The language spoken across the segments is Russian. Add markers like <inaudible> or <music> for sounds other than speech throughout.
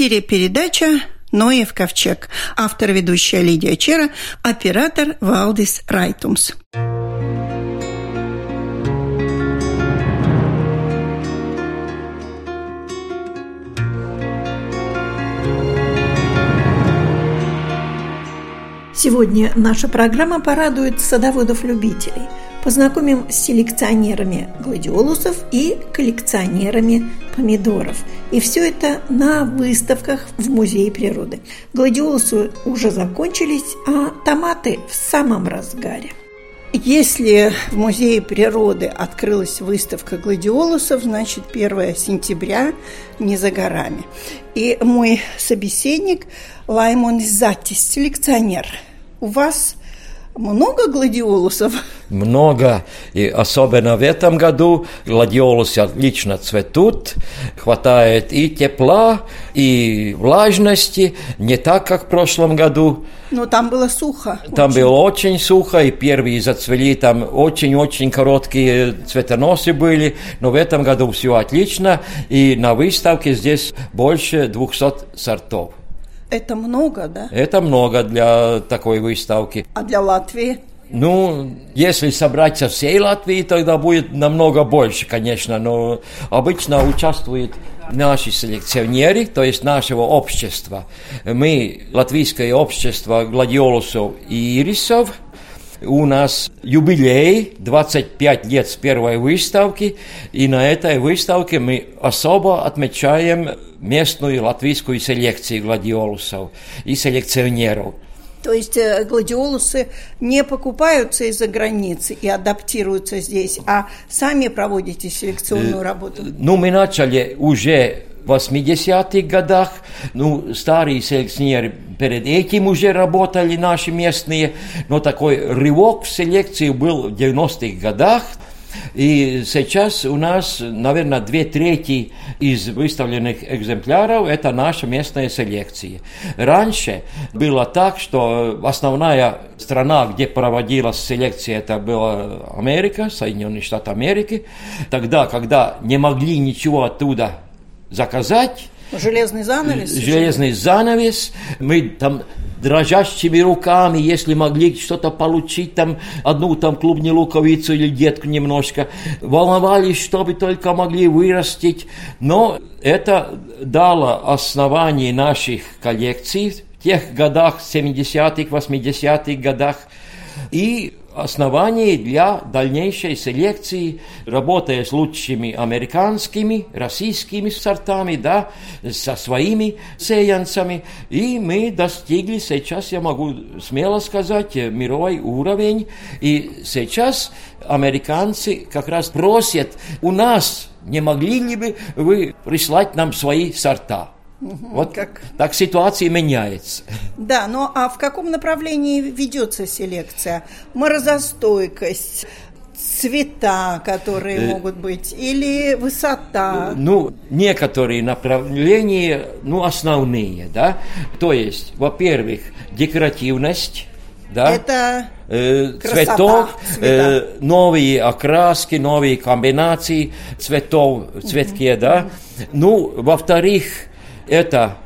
эфире передача «Ноев ковчег». Автор ведущая Лидия Чера, оператор Валдис Райтумс. Сегодня наша программа порадует садоводов-любителей. Познакомим с селекционерами гладиолусов и коллекционерами помидоров. И все это на выставках в Музее природы. Гладиолусы уже закончились, а томаты в самом разгаре. Если в Музее природы открылась выставка гладиолусов, значит 1 сентября не за горами. И мой собеседник Лаймон Затис, селекционер – у вас много гладиолусов? Много. И особенно в этом году гладиолусы отлично цветут. Хватает и тепла, и влажности. Не так, как в прошлом году. Но там было сухо. Там очень. было очень сухо, и первые зацвели, там очень-очень короткие цветоносы были, но в этом году все отлично, и на выставке здесь больше 200 сортов. Это много, да? Это много для такой выставки. А для Латвии? Ну, если собрать со всей Латвии, тогда будет намного больше, конечно, но обычно участвуют наши селекционеры, то есть нашего общества. Мы, латвийское общество гладиолусов и ирисов, у нас юбилей, 25 лет с первой выставки, и на этой выставке мы особо отмечаем местную латвийскую селекцию гладиолусов и селекционеров. То есть э, гладиолусы не покупаются из-за границы и адаптируются здесь, а сами проводите селекционную э, работу? Ну, мы начали уже 80-х годах. Ну, старые селекционеры перед этим уже работали, наши местные. Но такой рывок в селекции был в 90-х годах. И сейчас у нас, наверное, две трети из выставленных экземпляров – это наша местная селекция. Раньше было так, что основная страна, где проводилась селекция, это была Америка, Соединенные Штаты Америки. Тогда, когда не могли ничего оттуда заказать, Железный занавес? Железный занавес. Мы там дрожащими руками, если могли что-то получить, там одну там клубню луковицу или детку немножко, волновались, чтобы только могли вырастить. Но это дало основание наших коллекций в тех годах, 70-х, 80-х годах. И оснований для дальнейшей селекции, работая с лучшими американскими, российскими сортами, да, со своими сеянцами. И мы достигли сейчас, я могу смело сказать, мировой уровень. И сейчас американцы как раз просят у нас, не могли ли бы вы прислать нам свои сорта? Угу, вот как... так ситуация меняется. Да, но а в каком направлении ведется селекция? Морозостойкость, цвета, которые э, могут быть, или высота? Ну, некоторые направления, ну, основные, да. То есть, во-первых, декоративность, да. Это э, цветов, э, новые окраски, новые комбинации цветов, цветки, угу. да. Ну, во-вторых, это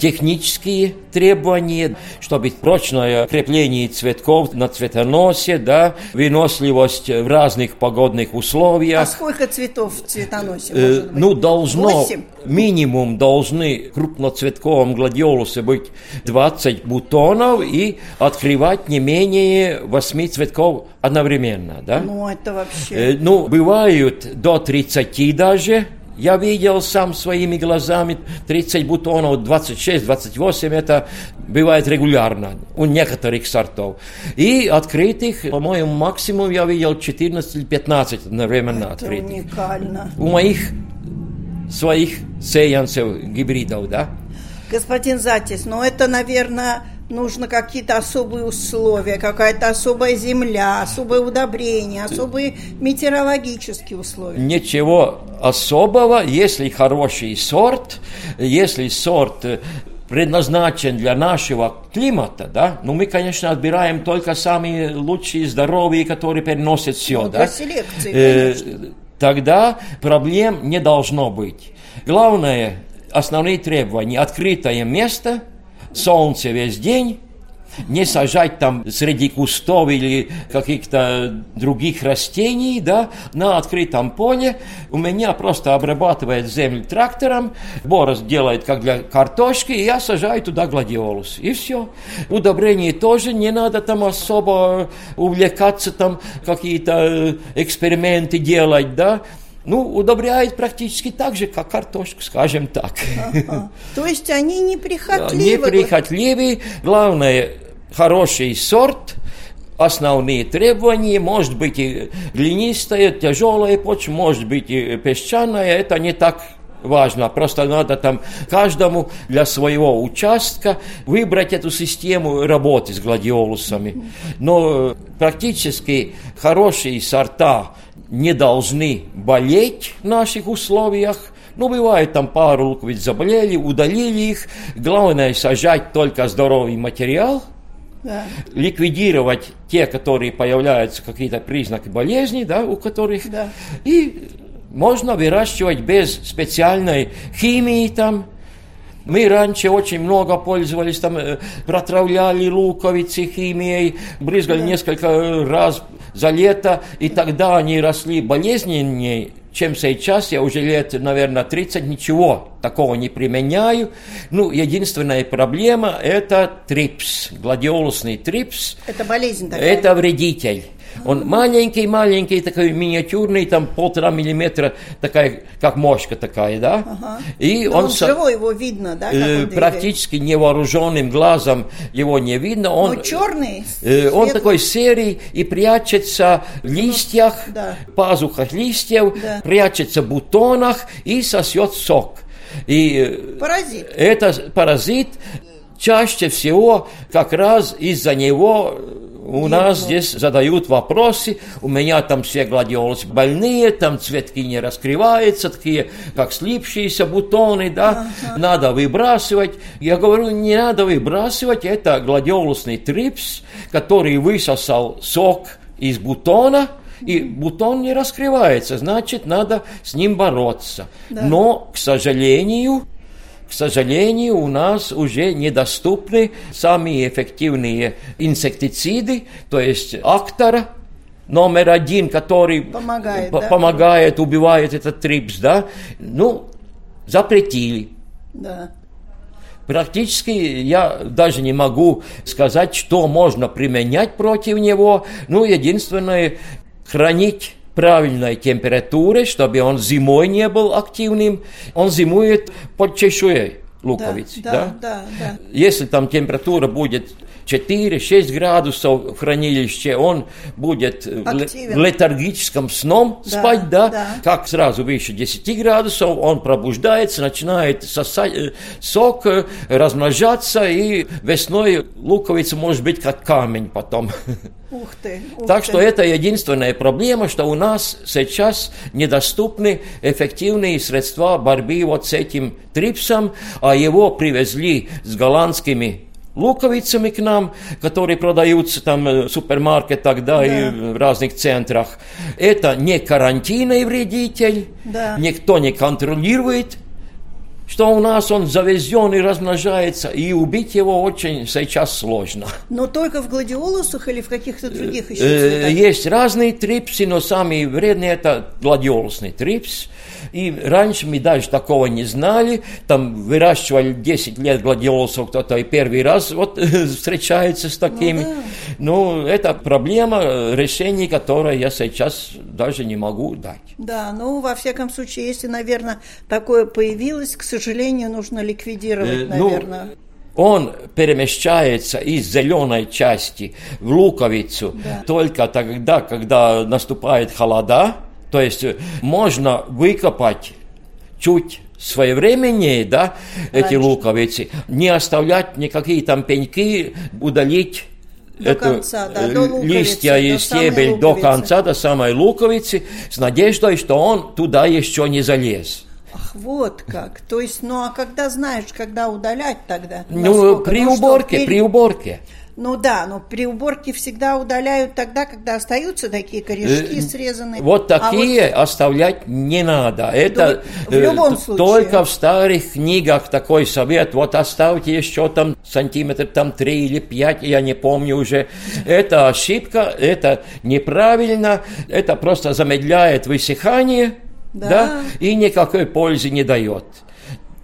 технические требования, чтобы прочное крепление цветков на цветоносе, да, выносливость в разных погодных условиях. А сколько цветов в цветоносе э, может быть? Ну, должно, 8? минимум должны крупноцветковом гладиолусе быть 20 бутонов и открывать не менее 8 цветков одновременно, да? Ну, это вообще... Э, ну, бывают до 30 даже, я видел сам своими глазами 30 бутонов, 26, 28, это бывает регулярно у некоторых сортов. И открытых, по-моему, максимум я видел 14 или 15 одновременно это открытых. уникально. У моих своих сеянцев, гибридов, да? Господин Затис, ну это, наверное, нужно какие-то особые условия, какая-то особая земля, особое удобрение, особые метеорологические условия. Ничего особого, если хороший сорт, если сорт э, предназначен для нашего климата, да, ну мы, конечно, отбираем только самые лучшие, здоровые, которые переносят все, ну, да. селекции, э, Тогда проблем не должно быть. Главное, основные требования. Открытое место, солнце весь день, не сажать там среди кустов или каких-то других растений, да, на открытом поле. У меня просто обрабатывает землю трактором, борос делает как для картошки, и я сажаю туда гладиолус. И все. Удобрение тоже не надо там особо увлекаться, там какие-то э, эксперименты делать, да ну, удобряет практически так же, как картошку, скажем так. Ага. <laughs> То есть они неприхотливы? Неприхотливы. Главное, хороший сорт, основные требования, может быть и глинистая, тяжелая почва, может быть и песчаная, это не так важно. Просто надо там каждому для своего участка выбрать эту систему работы с гладиолусами. Но практически хорошие сорта не должны болеть в наших условиях. Ну, бывает, там пару луковиц заболели, удалили их. Главное, сажать только здоровый материал, да. ликвидировать те, которые появляются, какие-то признаки болезни, да, у которых, да. и можно выращивать без специальной химии там, мы раньше очень много пользовались, там, э, протравляли луковицы химией, брызгали да. несколько раз за лето, и тогда они росли болезненнее, чем сейчас. Я уже лет, наверное, 30 ничего такого не применяю. Ну, единственная проблема – это трипс, гладиолусный трипс. Это болезнь такая? Это вредитель. Он маленький-маленький, такой миниатюрный, там полтора миллиметра, такая, как мошка такая, да? Ага. И он, он живой, его видно, да? Э, практически невооруженным глазом его не видно. Он, Но черный? Э, он такой серый и прячется в листьях, ну, да. пазухах листьев, да. прячется в бутонах и сосет сок. И э, паразит. Это паразит чаще всего как раз из-за него у нас здесь задают вопросы, у меня там все гладиолусы больные, там цветки не раскрываются, такие как слипшиеся бутоны, да, ага. надо выбрасывать. Я говорю, не надо выбрасывать, это гладиолусный трипс, который высосал сок из бутона, и бутон не раскрывается, значит, надо с ним бороться. Да. Но, к сожалению, к сожалению, у нас уже недоступны самые эффективные инсектициды, то есть актора, номер один, который помогает, да? помогает убивает этот трипс, да, ну, запретили. Да. Практически я даже не могу сказать, что можно применять против него. Ну, единственное, хранить правильной температуре, чтобы он зимой не был активным. Он зимует под чешуей луковицы. Да, да, да, да. Если там температура будет 4-6 градусов в хранилище, он будет Активен. в летаргическом сном да, спать, да? да, как сразу выше 10 градусов, он пробуждается, начинает сосать э, сок, э, размножаться, и весной луковица может быть как камень потом. <laughs> Ух ты, ух так ты. что это единственная проблема, что у нас сейчас недоступны эффективные средства борьбы вот с этим трипсом, а его привезли с голландскими луковицами к нам, которые продаются там в супермаркетах, да, да. и в разных центрах. Это не карантинный вредитель, да. никто не контролирует, что у нас он завезен и размножается, и убить его очень сейчас сложно. Но только в гладиолусах или в каких-то других еще э, цветах? Есть разные трипсы, но самый вредный это гладиолусный трипс. И раньше мы даже такого не знали. Там выращивали 10 лет гладиолусов, кто-то и первый раз вот <laughs> встречается с такими. Ну, да. ну, это проблема, решение которое я сейчас даже не могу дать. Да, ну, во всяком случае, если, наверное, такое появилось, к сожалению, нужно ликвидировать, э, наверное. Ну, он перемещается из зеленой части в луковицу да. только тогда, когда наступает холода, то есть э, можно выкопать чуть своевременнее, да, эти луковицы, не оставлять никакие там пеньки, удалить до эту, конца, да, до луковицы, листья и стебель до конца, до самой луковицы, с надеждой, что он туда еще не залез. Ах, вот как. То есть, ну а когда знаешь, когда удалять тогда? Ну, при уборке, при уборке. Ну да, но при уборке всегда удаляют тогда, когда остаются такие корешки Э, срезанные. Вот А такие оставлять не надо. Это в любом э, случае. только в старых книгах такой совет. Вот оставьте еще там сантиметр там 3 или 5, я не помню уже. Это ошибка, это неправильно, это просто замедляет высыхание, Да. да, и никакой пользы не дает.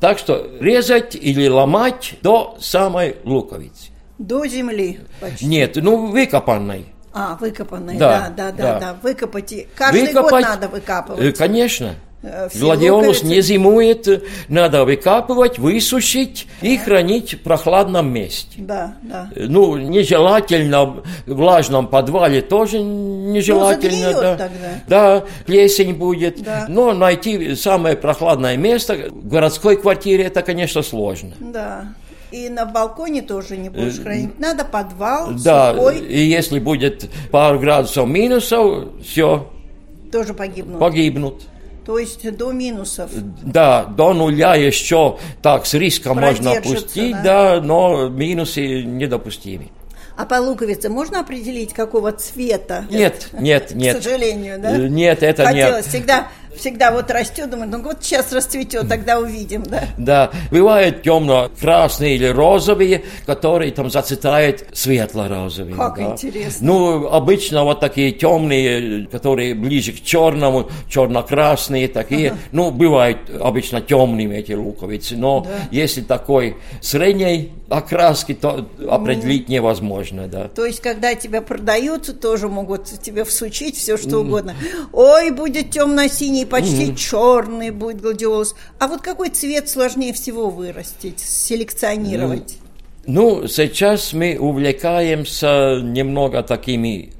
Так что резать или ломать до самой луковицы. До земли почти. Нет, ну выкопанной. А, выкопанные, да, Да, да, да, да. Выкопать. Каждый год Выкопать, надо э, выкапывать. Конечно. Э, Гладиолус луковицы. не зимует, э, надо выкапывать, высушить и хранить в прохладном месте. Да, да. Э, Ну, нежелательно в влажном подвале тоже нежелательно. Ну, да. тогда. Да, плесень будет. Да. Но найти самое прохладное место в городской квартире это, конечно, сложно. Да. И на балконе тоже не будешь Э, хранить. Надо подвал, Да, сухой, и если будет пару градусов минусов, все, тоже погибнут. погибнут. То есть до минусов. Да, до нуля еще так с риском можно опустить, да. да, но минусы недопустимы. А по луковице можно определить, какого цвета? Нет, нет, нет. К сожалению, да? Нет, это Хотелось не... всегда, всегда вот растет, думаю, ну вот сейчас расцветет, тогда увидим, да? Да, бывают темно-красные или розовые, которые там зацветают светло-розовые. Как да. интересно. Ну, обычно вот такие темные, которые ближе к черному, черно-красные такие, ну, бывают обычно темными эти луковицы, но Да. если такой средней окраски, то определить невозможно, да. То есть, когда тебя продают, тоже могут тебе всучить все, что угодно. Ой, будет темно-синий, почти черный будет гладиолус. А вот какой цвет сложнее всего вырастить, селекционировать? Ну, сейчас мы увлекаемся немного такими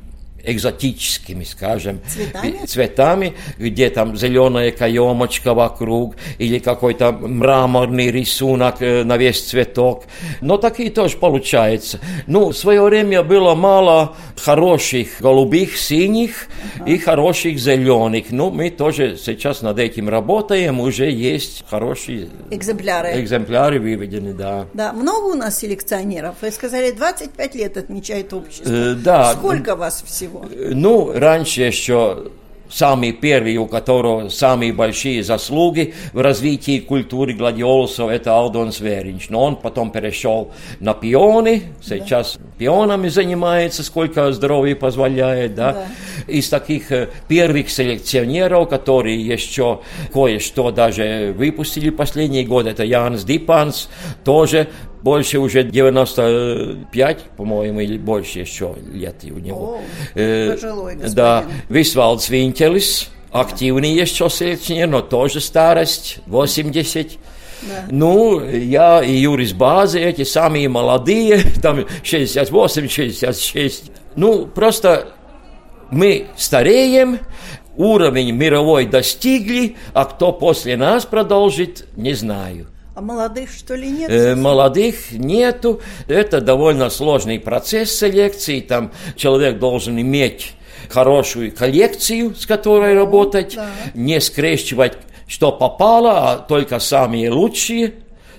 экзотическими, скажем, Цветами? цветами, где там зеленая каемочка вокруг или какой-то мраморный рисунок э, на весь цветок. Но такие тоже получается. Ну, в свое время было мало хороших голубых, синих и хороших зеленых. Ну, мы тоже сейчас над этим работаем, уже есть хорошие Экземпляры. экземпляры выведены, да. Да, много у нас селекционеров. Вы сказали, 25 лет отмечает общество. Э, да. Сколько вас всего? Ну, раньше еще самый первый, у которого самые большие заслуги в развитии культуры гладиолусов, это Алдон Сверинч. Но он потом перешел на пионы, сейчас пионами занимается, сколько здоровье позволяет, да. Да. Из таких э, первых селекционеров, которые еще кое-что даже выпустили последние годы, это Янс Дипанс, тоже больше уже 95, по-моему, или больше еще лет у него. О, Э, пожилой господин. Да, Висвалдс Винтелис, активный еще селекционер, но тоже старость, 80. Да. Ну, я и Юрис Базы, эти самые молодые, <laughs> там 68, 66. Ну, просто мы стареем, уровень мировой достигли, а кто после нас продолжит, не знаю. А молодых, что ли, нет? Э, молодых нету. Это довольно сложный процесс селекции. Там человек должен иметь хорошую коллекцию, с которой работать, да. не скрещивать, что попало, а только самые лучшие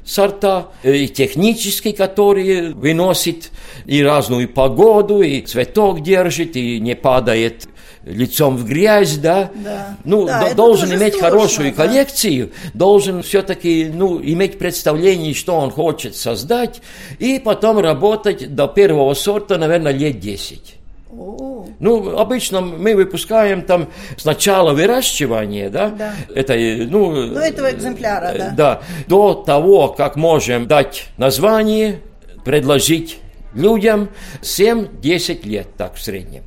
сорта, э, и технические, которые выносит и разную погоду, и цветок держит, и не падает лицом в грязь, да. Да. Ну, Да, должен иметь сложно, хорошую да. коллекцию, должен все-таки, ну, иметь представление, что он хочет создать, и потом работать до первого сорта, наверное, лет 10. О, Ну, обычно мы выпускаем там сначала выращивание, да, Да. это, э, ну... До этого экземпляра, э, да. Да, до того, как можем дать название, предложить людям 7-10 лет, так в среднем.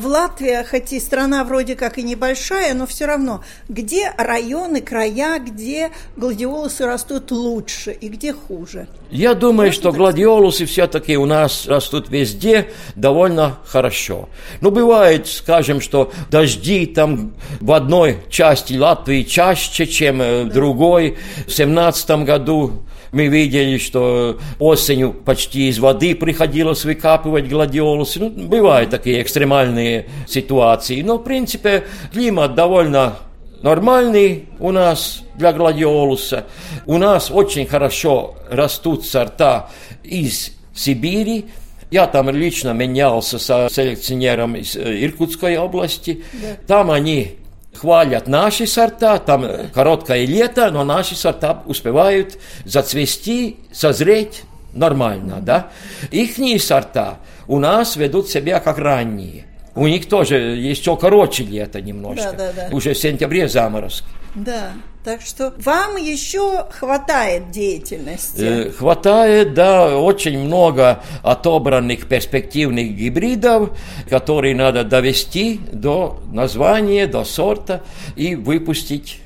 В Латвии, хоть и страна вроде как и небольшая, но все равно, где районы, края, где гладиолусы растут лучше и где хуже? Я думаю, что гладиолусы все-таки у нас растут везде довольно хорошо. Ну, бывает, скажем, что дожди там в одной части Латвии чаще, чем э, в другой. В семнадцатом году мы видели, что осенью почти из воды приходилось выкапывать гладиолусы. Ну, бывают такие экстремальные ситуации. Но, в принципе, климат довольно нормальный у нас для гладиолуса. У нас очень хорошо растут сорта из Сибири, Я там лично менялся со селекционером из э, Иркутской области. Да. Там они хвалят наши сорта, там короткое лето, но наши сорта успевают зацвести, созреть нормально, да. Ихние сорта у нас ведут себя как ранние. У них тоже еще короче лето немножко. Да, да, да. Уже в сентябре заморозки. Да, так что вам еще хватает деятельности. Э, хватает, да, очень много отобранных перспективных гибридов, которые надо довести до названия, до сорта и выпустить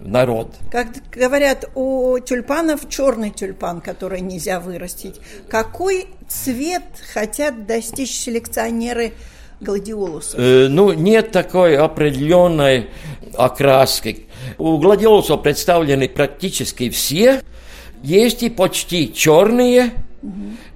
народ. Как говорят, у тюльпанов черный тюльпан, который нельзя вырастить. Какой цвет хотят достичь селекционеры гладиолусов? Э, ну, нет такой определенной окраски. У гладиолусов представлены практически все. Есть и почти черные,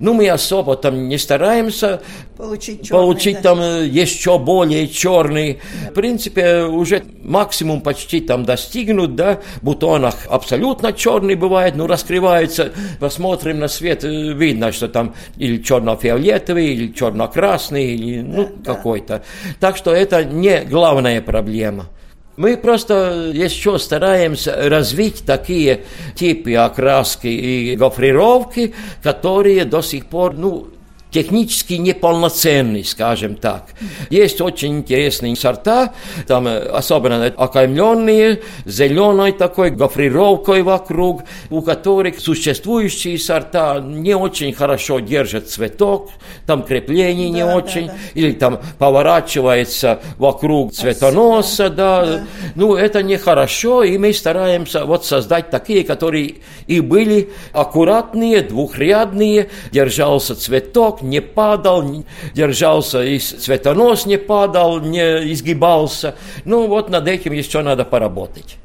ну, мы особо там не стараемся получить, черный, получить да. там э, еще более черный. В принципе, уже максимум почти там достигнут, да, в бутонах абсолютно черный бывает, ну, раскрывается, посмотрим на свет, э, видно, что там или черно-фиолетовый, или черно-красный, или, ну, да, какой-то. Так что это не главная проблема. Мы просто еще стараемся развить такие типы окраски и гофрировки, которые до сих пор, ну, технически неполноценный, скажем так. Есть очень интересные сорта, там э, особенно окаймленные, зеленой такой гофрировкой вокруг, у которых существующие сорта не очень хорошо держат цветок, там крепление да, не да, очень, да. или там поворачивается вокруг цветоноса, да. да. Ну, это нехорошо, и мы стараемся вот создать такие, которые и были аккуратные, двухрядные, держался цветок, не падал, держался, и цветонос не падал, не изгибался. Ну, вот над этим еще надо поработать.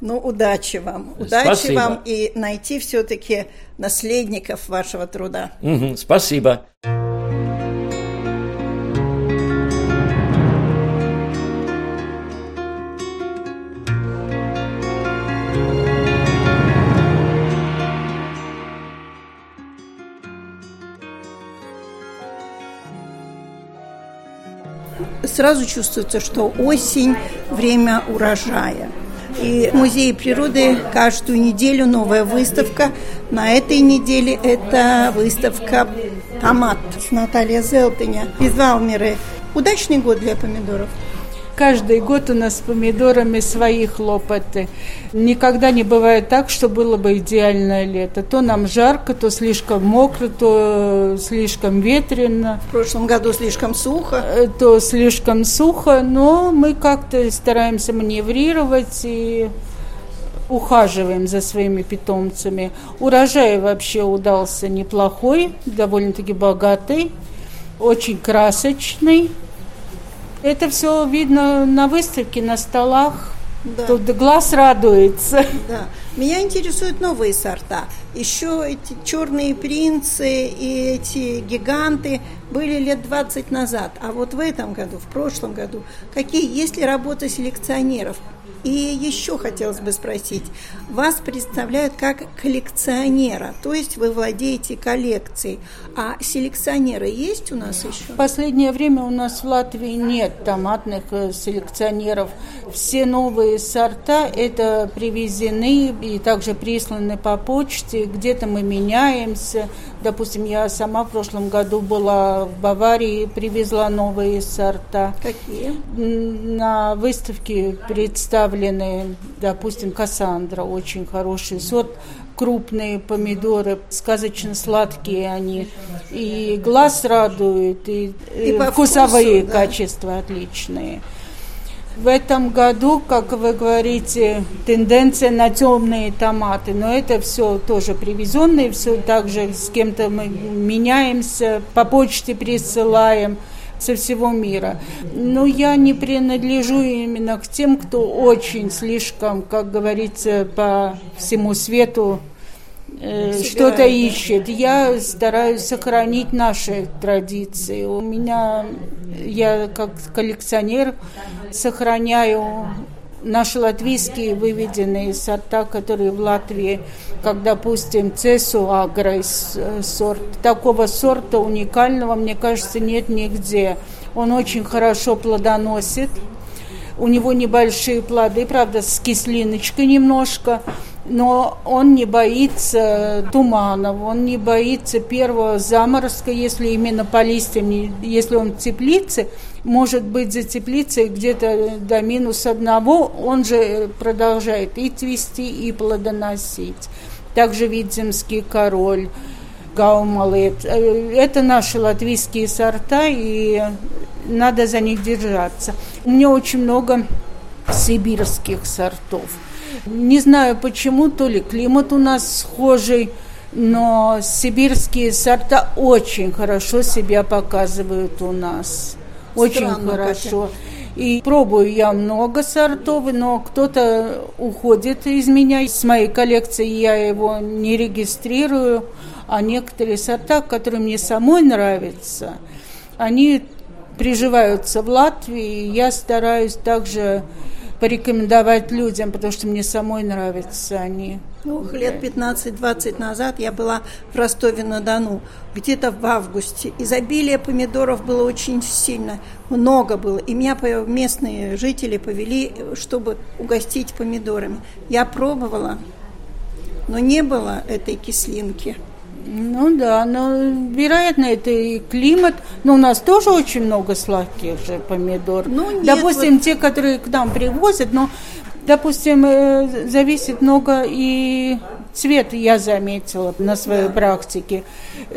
Ну, удачи вам. Удачи спасибо. вам и найти все-таки наследников вашего труда. Угу, спасибо. Сразу чувствуется, что осень – время урожая. И в Музее природы каждую неделю новая выставка. На этой неделе это выставка «Томат» с Натальей Зелтыня из Валмеры. Удачный год для помидоров? Каждый год у нас с помидорами свои хлопоты. Никогда не бывает так, что было бы идеальное лето. То нам жарко, то слишком мокро, то слишком ветрено. В прошлом году слишком сухо. Э, то слишком сухо, но мы как-то стараемся маневрировать и ухаживаем за своими питомцами. Урожай вообще удался неплохой, довольно-таки богатый, очень красочный. Это все видно на выставке, на столах. Да. Тут глаз радуется. Да. Меня интересуют новые сорта. Еще эти черные принцы и эти гиганты были лет 20 назад. А вот в этом году, в прошлом году, какие есть ли работы селекционеров? И еще хотелось бы спросить, вас представляют как коллекционера, то есть вы владеете коллекцией, а селекционеры есть у нас еще? В последнее время у нас в Латвии нет томатных э, селекционеров. Все новые сорта это привезены и также присланы по почте, где-то мы меняемся. Допустим, я сама в прошлом году была в Баварии, привезла новые сорта. Какие? На выставке представлены допустим, Кассандра, очень хороший сорт, крупные помидоры, сказочно сладкие они, и глаз радует, и, и э, вкусовые вкусу, да. качества отличные. В этом году, как вы говорите, тенденция на темные томаты, но это все тоже привезенные, все также с кем-то мы меняемся, по почте присылаем – со всего мира. Но я не принадлежу именно к тем, кто очень слишком, как говорится, по всему свету что-то ищет. Я стараюсь сохранить наши традиции. У меня, я как коллекционер сохраняю наши латвийские выведенные сорта, которые в Латвии, как, допустим, Цесу Агрейс сорт. Такого сорта уникального, мне кажется, нет нигде. Он очень хорошо плодоносит. У него небольшие плоды, правда, с кислиночкой немножко, но он не боится туманов, он не боится первого заморозка, если именно по листьям, если он теплице, может быть за теплицей где-то до минус одного, он же продолжает и цвести, и плодоносить. Также Видземский король, Гаумалет. Это наши латвийские сорта, и надо за них держаться. У меня очень много сибирских сортов – не знаю почему, то ли климат у нас схожий, но сибирские сорта очень хорошо себя показывают у нас. Очень Странно, хорошо. Катя. И пробую я много сортов, но кто-то уходит из меня, с моей коллекции я его не регистрирую, а некоторые сорта, которые мне самой нравятся, они приживаются в Латвии, я стараюсь также порекомендовать людям, потому что мне самой нравятся они. Ну, лет 15-20 назад я была в Ростове-на-Дону, где-то в августе. Изобилие помидоров было очень сильно, много было. И меня местные жители повели, чтобы угостить помидорами. Я пробовала, но не было этой кислинки. Ну да, но вероятно это и климат. Но у нас тоже очень много сладких же помидор. Ну, нет, допустим, вот... те, которые к нам привозят, но, допустим, э, зависит много и цвет я заметила на своей да. практике.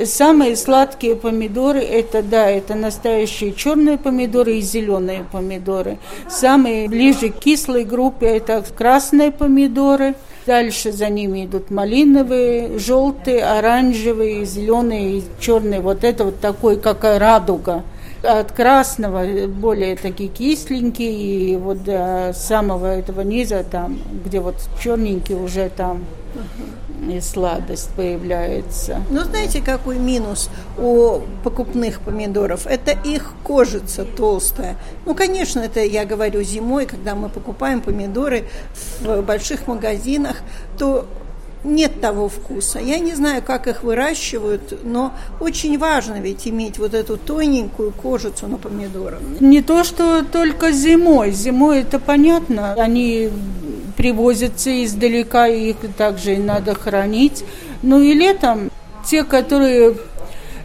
Самые сладкие помидоры это да, это настоящие черные помидоры и зеленые помидоры. Самые ближе к кислой группе это красные помидоры. Дальше за ними идут малиновые, желтые, оранжевые, зеленые и черные. Вот это вот такой, как радуга. От красного более такие кисленькие, и вот до самого этого низа, там, где вот черненький уже там и сладость появляется. Ну, знаете, какой минус у покупных помидоров? Это их кожица толстая. Ну, конечно, это я говорю зимой, когда мы покупаем помидоры в больших магазинах, то нет того вкуса. Я не знаю, как их выращивают, но очень важно ведь иметь вот эту тоненькую кожицу на помидорах. Не то, что только зимой. Зимой это понятно. Они привозятся издалека, их также и надо хранить. Ну и летом те, которые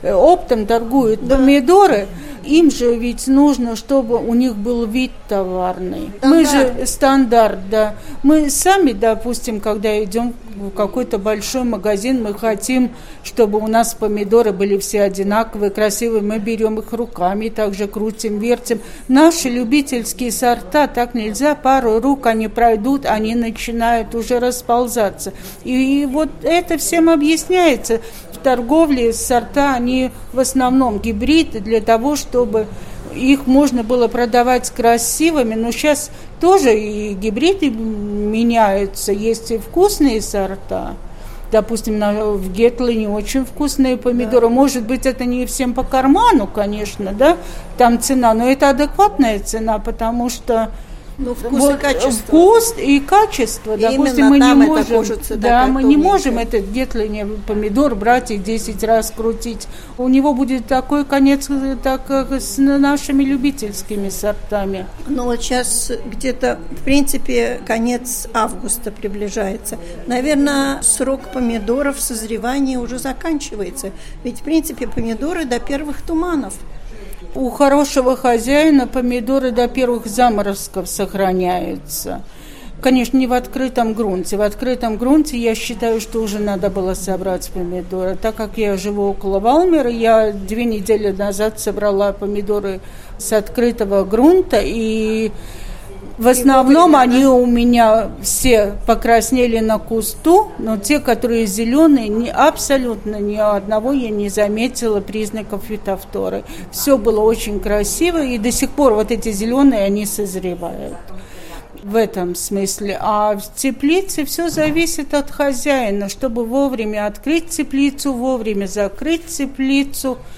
оптом торгуют да. помидоры, им же ведь нужно, чтобы у них был вид товарный. Стандарт. Мы же стандарт, да. Мы сами, допустим, когда идем в какой-то большой магазин, мы хотим, чтобы у нас помидоры были все одинаковые, красивые. Мы берем их руками, также крутим, вертим. Наши любительские сорта так нельзя. Пару рук они пройдут, они начинают уже расползаться. И, и вот это всем объясняется торговле сорта, они в основном гибриды для того, чтобы их можно было продавать красивыми, но сейчас тоже и гибриды меняются, есть и вкусные сорта. Допустим, на, в Гетле не очень вкусные помидоры. Да. Может быть, это не всем по карману, конечно, да, там цена, но это адекватная цена, потому что ну, вкус вот, и качество. Вкус и качество. И Допустим, мы не можем, да, мы не можем этот гетлине помидор брать и 10 раз крутить. У него будет такой конец, так как с нашими любительскими сортами. Ну вот сейчас где-то, в принципе, конец августа приближается. Наверное, срок помидоров созревания уже заканчивается. Ведь, в принципе, помидоры до первых туманов – у хорошего хозяина помидоры до первых заморозков сохраняются. Конечно, не в открытом грунте. В открытом грунте я считаю, что уже надо было собрать помидоры. Так как я живу около Валмера, я две недели назад собрала помидоры с открытого грунта, и в основном они у меня все покраснели на кусту, но те, которые зеленые, ни, абсолютно ни одного я не заметила признаков фитофторы. Все было очень красиво, и до сих пор вот эти зеленые, они созревают в этом смысле. А в теплице все зависит от хозяина, чтобы вовремя открыть теплицу, вовремя закрыть теплицу –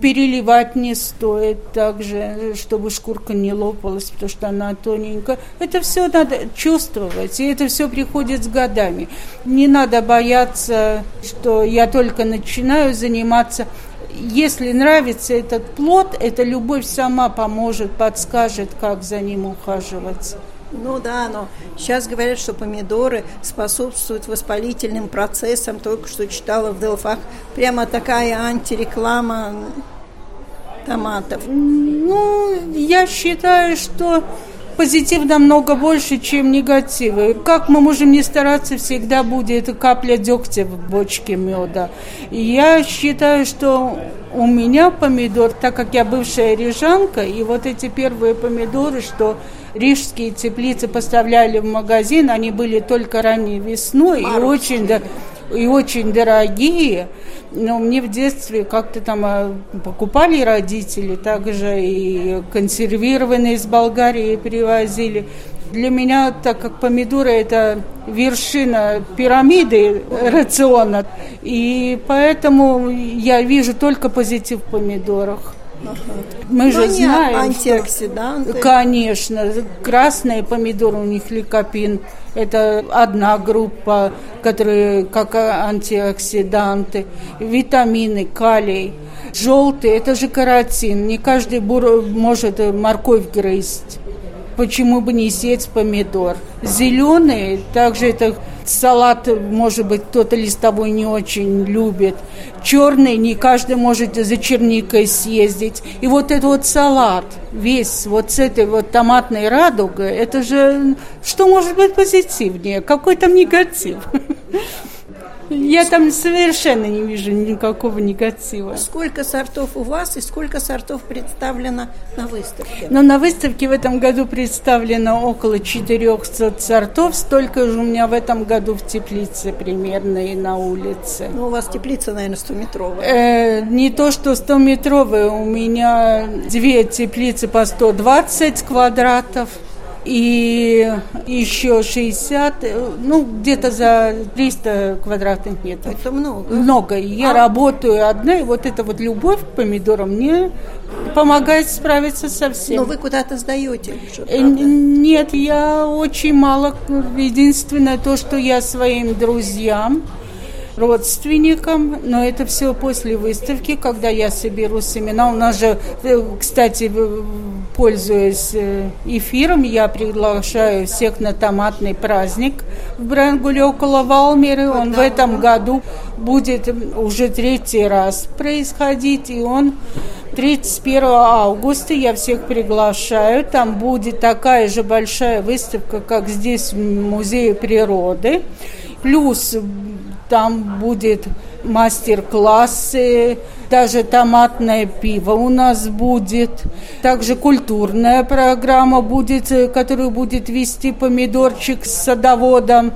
Переливать не стоит также, чтобы шкурка не лопалась, потому что она тоненькая. Это все надо чувствовать, и это все приходит с годами. Не надо бояться, что я только начинаю заниматься если нравится этот плод, эта любовь сама поможет, подскажет, как за ним ухаживать. Ну да, но сейчас говорят, что помидоры способствуют воспалительным процессам. Только что читала в Делфах прямо такая антиреклама томатов. Ну, я считаю, что позитив намного больше, чем негатива. Как мы можем не стараться, всегда будет капля дегтя в бочке меда. Я считаю, что у меня помидор, так как я бывшая рижанка, и вот эти первые помидоры, что рижские теплицы поставляли в магазин, они были только ранней весной и очень, да, и очень дорогие. Но мне в детстве как-то там а, покупали родители, также и консервированные из Болгарии привозили. Для меня, так как помидоры это вершина пирамиды рациона, и поэтому я вижу только позитив в помидорах. Мы Но же знаем, антиоксиданты. Что, конечно, красные помидоры у них ликопин. Это одна группа, которые как антиоксиданты, витамины, калий. Желтый – это же каротин. Не каждый бур может морковь грызть почему бы не съесть помидор. Зеленые, также это салат, может быть, кто-то листовой не очень любит. Черный, не каждый может за черникой съездить. И вот этот вот салат, весь вот с этой вот томатной радугой, это же, что может быть позитивнее? Какой там негатив? Я там совершенно не вижу никакого негатива. Сколько сортов у вас и сколько сортов представлено на выставке? Ну, на выставке в этом году представлено около 400 сортов. Столько же у меня в этом году в теплице примерно и на улице. Ну, у вас теплица, наверное, 100-метровая. Э, не то, что 100-метровая. У меня две теплицы по 120 квадратов и еще 60, ну, где-то за 300 квадратных метров. Это много. Много. Я а? работаю одна, и вот эта вот любовь к помидорам мне помогает справиться со всем. Но вы куда-то сдаете? Э, нет, я очень мало. Единственное то, что я своим друзьям, родственникам, но это все после выставки, когда я соберу семена. У нас же, э, кстати, пользуясь э, эфиром, я приглашаю всех на томатный праздник в Бренгуле около Валмеры. Он в этом году будет уже третий раз происходить, и он 31 августа я всех приглашаю. Там будет такая же большая выставка, как здесь в Музее природы. Плюс там будет мастер-классы, даже томатное пиво у нас будет. Также культурная программа будет, э, которую будет вести помидорчик с садоводом.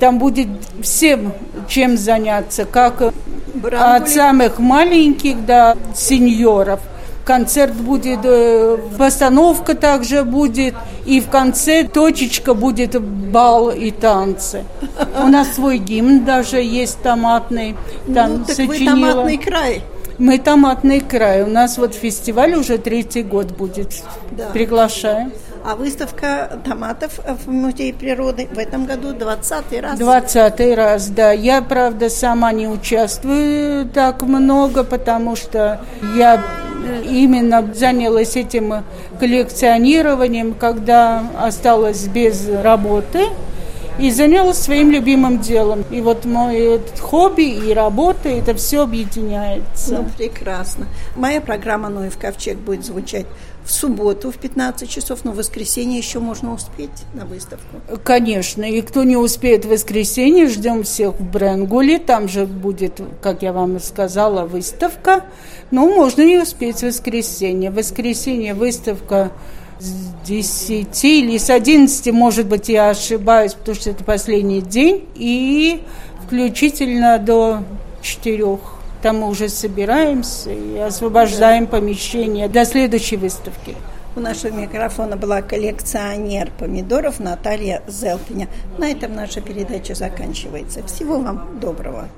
Там будет всем чем заняться, как Брангули. от самых маленьких до сеньоров – концерт будет, э, постановка также будет, и в конце точечка будет бал и танцы. У нас свой гимн даже есть томатный. Там ну, так сочинила. вы томатный край. Мы томатный край. У нас вот фестиваль уже третий год будет. Да. Приглашаем. А выставка томатов в Музее природы в этом году 20 раз. 20 раз, да. Я, правда, сама не участвую так много, потому что я именно занялась этим коллекционированием, когда осталась без работы и занялась своим любимым делом. И вот мой хобби и работа, это все объединяется. Ну, прекрасно. Моя программа «Ноев ковчег» будет звучать в субботу в 15 часов, но в воскресенье еще можно успеть на выставку. Конечно, и кто не успеет в воскресенье, ждем всех в Бренгуле, там же будет, как я вам сказала, выставка, но можно не успеть в воскресенье. В воскресенье выставка 10 или с 11, может быть, я ошибаюсь, потому что это последний день, и включительно до 4. Там мы уже собираемся и освобождаем помещение до следующей выставки. У нашего микрофона была коллекционер помидоров Наталья Зелпиня. На этом наша передача заканчивается. Всего вам доброго.